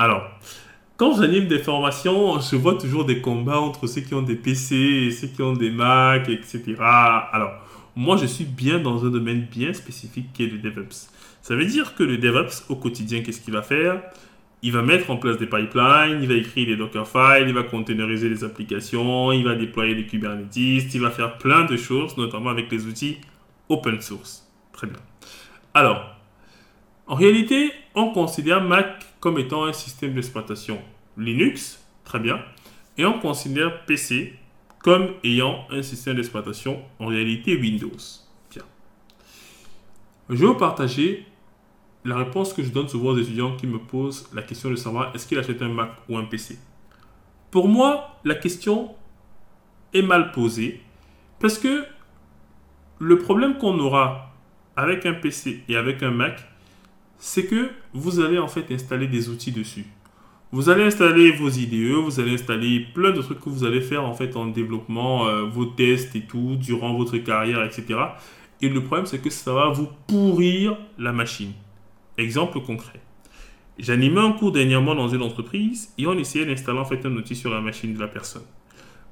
Alors, quand j'anime des formations, je vois toujours des combats entre ceux qui ont des PC et ceux qui ont des Mac, etc. Alors, moi, je suis bien dans un domaine bien spécifique qui est le DevOps. Ça veut dire que le DevOps, au quotidien, qu'est-ce qu'il va faire? Il va mettre en place des pipelines, il va écrire des Dockerfiles, il va containeriser les applications, il va déployer des Kubernetes, il va faire plein de choses, notamment avec les outils open source. Très bien. Alors, en réalité, on considère Mac comme étant un système d'exploitation Linux, très bien, et on considère PC comme ayant un système d'exploitation en réalité Windows. Tiens. Je vais vous partager la réponse que je donne souvent aux étudiants qui me posent la question de savoir est-ce qu'il achète un Mac ou un PC. Pour moi, la question est mal posée parce que le problème qu'on aura avec un PC et avec un Mac, c'est que vous allez en fait installer des outils dessus. Vous allez installer vos IDE, vous allez installer plein de trucs que vous allez faire en fait en développement, euh, vos tests et tout, durant votre carrière, etc. Et le problème, c'est que ça va vous pourrir la machine. Exemple concret. J'animais un cours dernièrement dans une entreprise et on essayait d'installer en fait un outil sur la machine de la personne.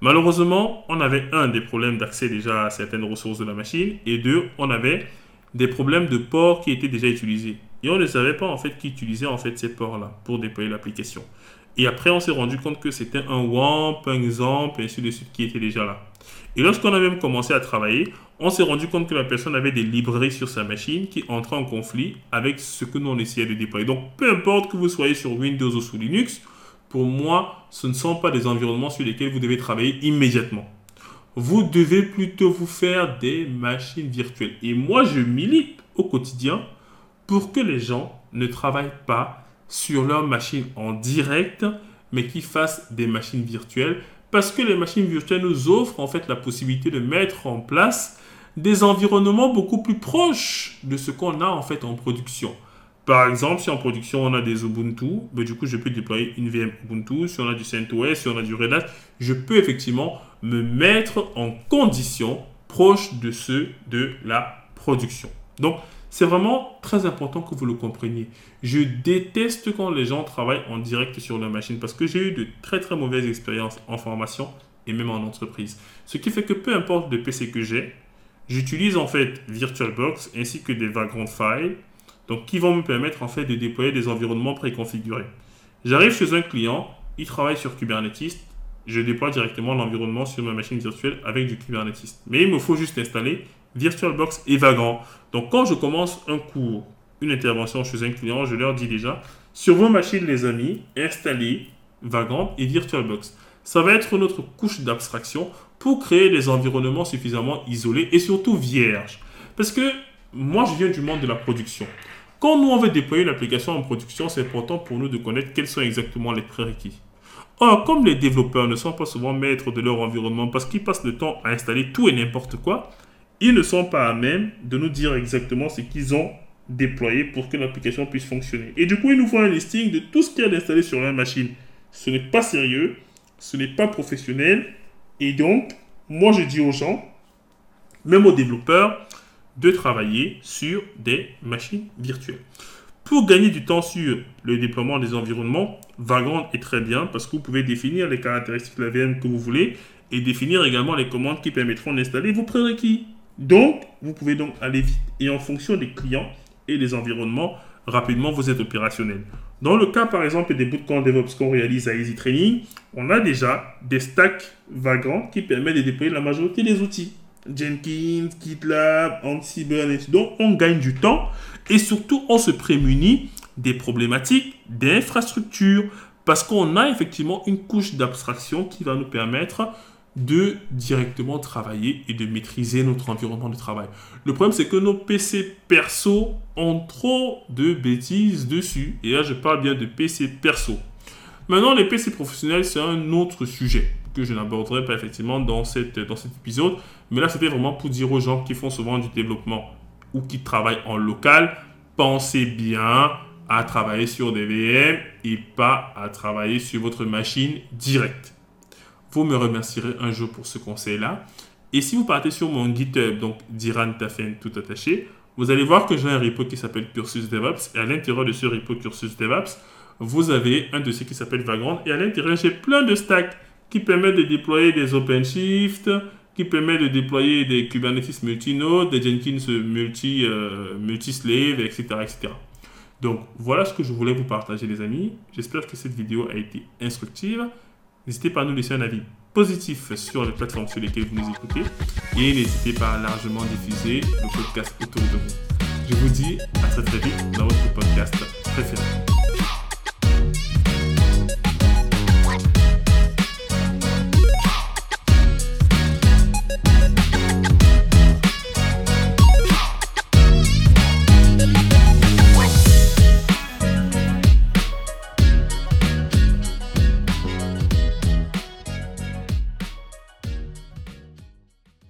Malheureusement, on avait un des problèmes d'accès déjà à certaines ressources de la machine et deux, on avait des problèmes de port qui étaient déjà utilisés. Et on ne savait pas en fait qui utilisait en fait ces ports-là pour déployer l'application. Et après, on s'est rendu compte que c'était un WAMP, un XAMPP, et ainsi de suite qui était déjà là. Et lorsqu'on a même commencé à travailler, on s'est rendu compte que la personne avait des librairies sur sa machine qui entraient en conflit avec ce que nous on essayait de déployer. Donc, peu importe que vous soyez sur Windows ou sous Linux, pour moi, ce ne sont pas des environnements sur lesquels vous devez travailler immédiatement. Vous devez plutôt vous faire des machines virtuelles. Et moi, je milite au quotidien pour que les gens ne travaillent pas sur leur machine en direct, mais qu'ils fassent des machines virtuelles. Parce que les machines virtuelles nous offrent en fait la possibilité de mettre en place des environnements beaucoup plus proches de ce qu'on a en fait en production. Par exemple, si en production on a des Ubuntu, ben, du coup je peux déployer une VM Ubuntu. Si on a du CentOS, si on a du Red Hat, je peux effectivement me mettre en condition proche de ceux de la production. Donc c'est vraiment très important que vous le compreniez. Je déteste quand les gens travaillent en direct sur leur machine parce que j'ai eu de très très mauvaises expériences en formation et même en entreprise. Ce qui fait que peu importe le PC que j'ai, j'utilise en fait VirtualBox ainsi que des Vagrant Files donc qui vont me permettre en fait de déployer des environnements préconfigurés. J'arrive chez un client, il travaille sur Kubernetes, je déploie directement l'environnement sur ma machine virtuelle avec du Kubernetes. Mais il me faut juste installer VirtualBox et Vagrant. Donc quand je commence un cours, une intervention chez un client, je leur dis déjà, sur vos machines les amis, installez Vagrant et VirtualBox. Ça va être notre couche d'abstraction pour créer des environnements suffisamment isolés et surtout vierges. Parce que moi, je viens du monde de la production. Quand nous, on veut déployer une application en production, c'est important pour nous de connaître quels sont exactement les prérequis. Or, comme les développeurs ne sont pas souvent maîtres de leur environnement parce qu'ils passent le temps à installer tout et n'importe quoi, ils ne sont pas à même de nous dire exactement ce qu'ils ont déployé pour que l'application puisse fonctionner. Et du coup, ils nous font un listing de tout ce qu'il y a installé sur la machine. Ce n'est pas sérieux, ce n'est pas professionnel. Et donc, moi, je dis aux gens, même aux développeurs, de travailler sur des machines virtuelles. Pour gagner du temps sur le déploiement des environnements, Vagrant est très bien parce que vous pouvez définir les caractéristiques de la VM que vous voulez et définir également les commandes qui permettront d'installer vos prérequis. Donc, vous pouvez donc aller vite. Et en fonction des clients et des environnements, rapidement, vous êtes opérationnel. Dans le cas, par exemple, des bootcamps DevOps qu'on réalise à Easy Training, on a déjà des stacks vagrants qui permettent de déployer la majorité des outils. Jenkins, GitLab, Ansible, et Donc, on gagne du temps et surtout, on se prémunit des problématiques d'infrastructure parce qu'on a effectivement une couche d'abstraction qui va nous permettre de directement travailler et de maîtriser notre environnement de travail. Le problème, c'est que nos PC perso ont trop de bêtises dessus. Et là, je parle bien de PC perso. Maintenant, les PC professionnels, c'est un autre sujet que je n'aborderai pas effectivement dans, dans cet épisode. Mais là, c'était vraiment pour dire aux gens qui font souvent du développement ou qui travaillent en local, pensez bien à travailler sur des VM et pas à travailler sur votre machine directe. Vous me remercierez un jour pour ce conseil-là. Et si vous partez sur mon GitHub, donc d'Iran Tafen tout attaché, vous allez voir que j'ai un repo qui s'appelle Cursus DevOps. Et à l'intérieur de ce repo Cursus DevOps, vous avez un dossier qui s'appelle Vagrant. Et à l'intérieur, j'ai plein de stacks qui permettent de déployer des OpenShift, qui permettent de déployer des Kubernetes multi-nodes, des Jenkins multi, euh, etc., etc. Donc voilà ce que je voulais vous partager les amis. J'espère que cette vidéo a été instructive. N'hésitez pas à nous laisser un avis positif sur les plateformes sur lesquelles vous nous écoutez et n'hésitez pas à largement diffuser le podcast autour de vous. Je vous dis à très très vite dans votre podcast préféré.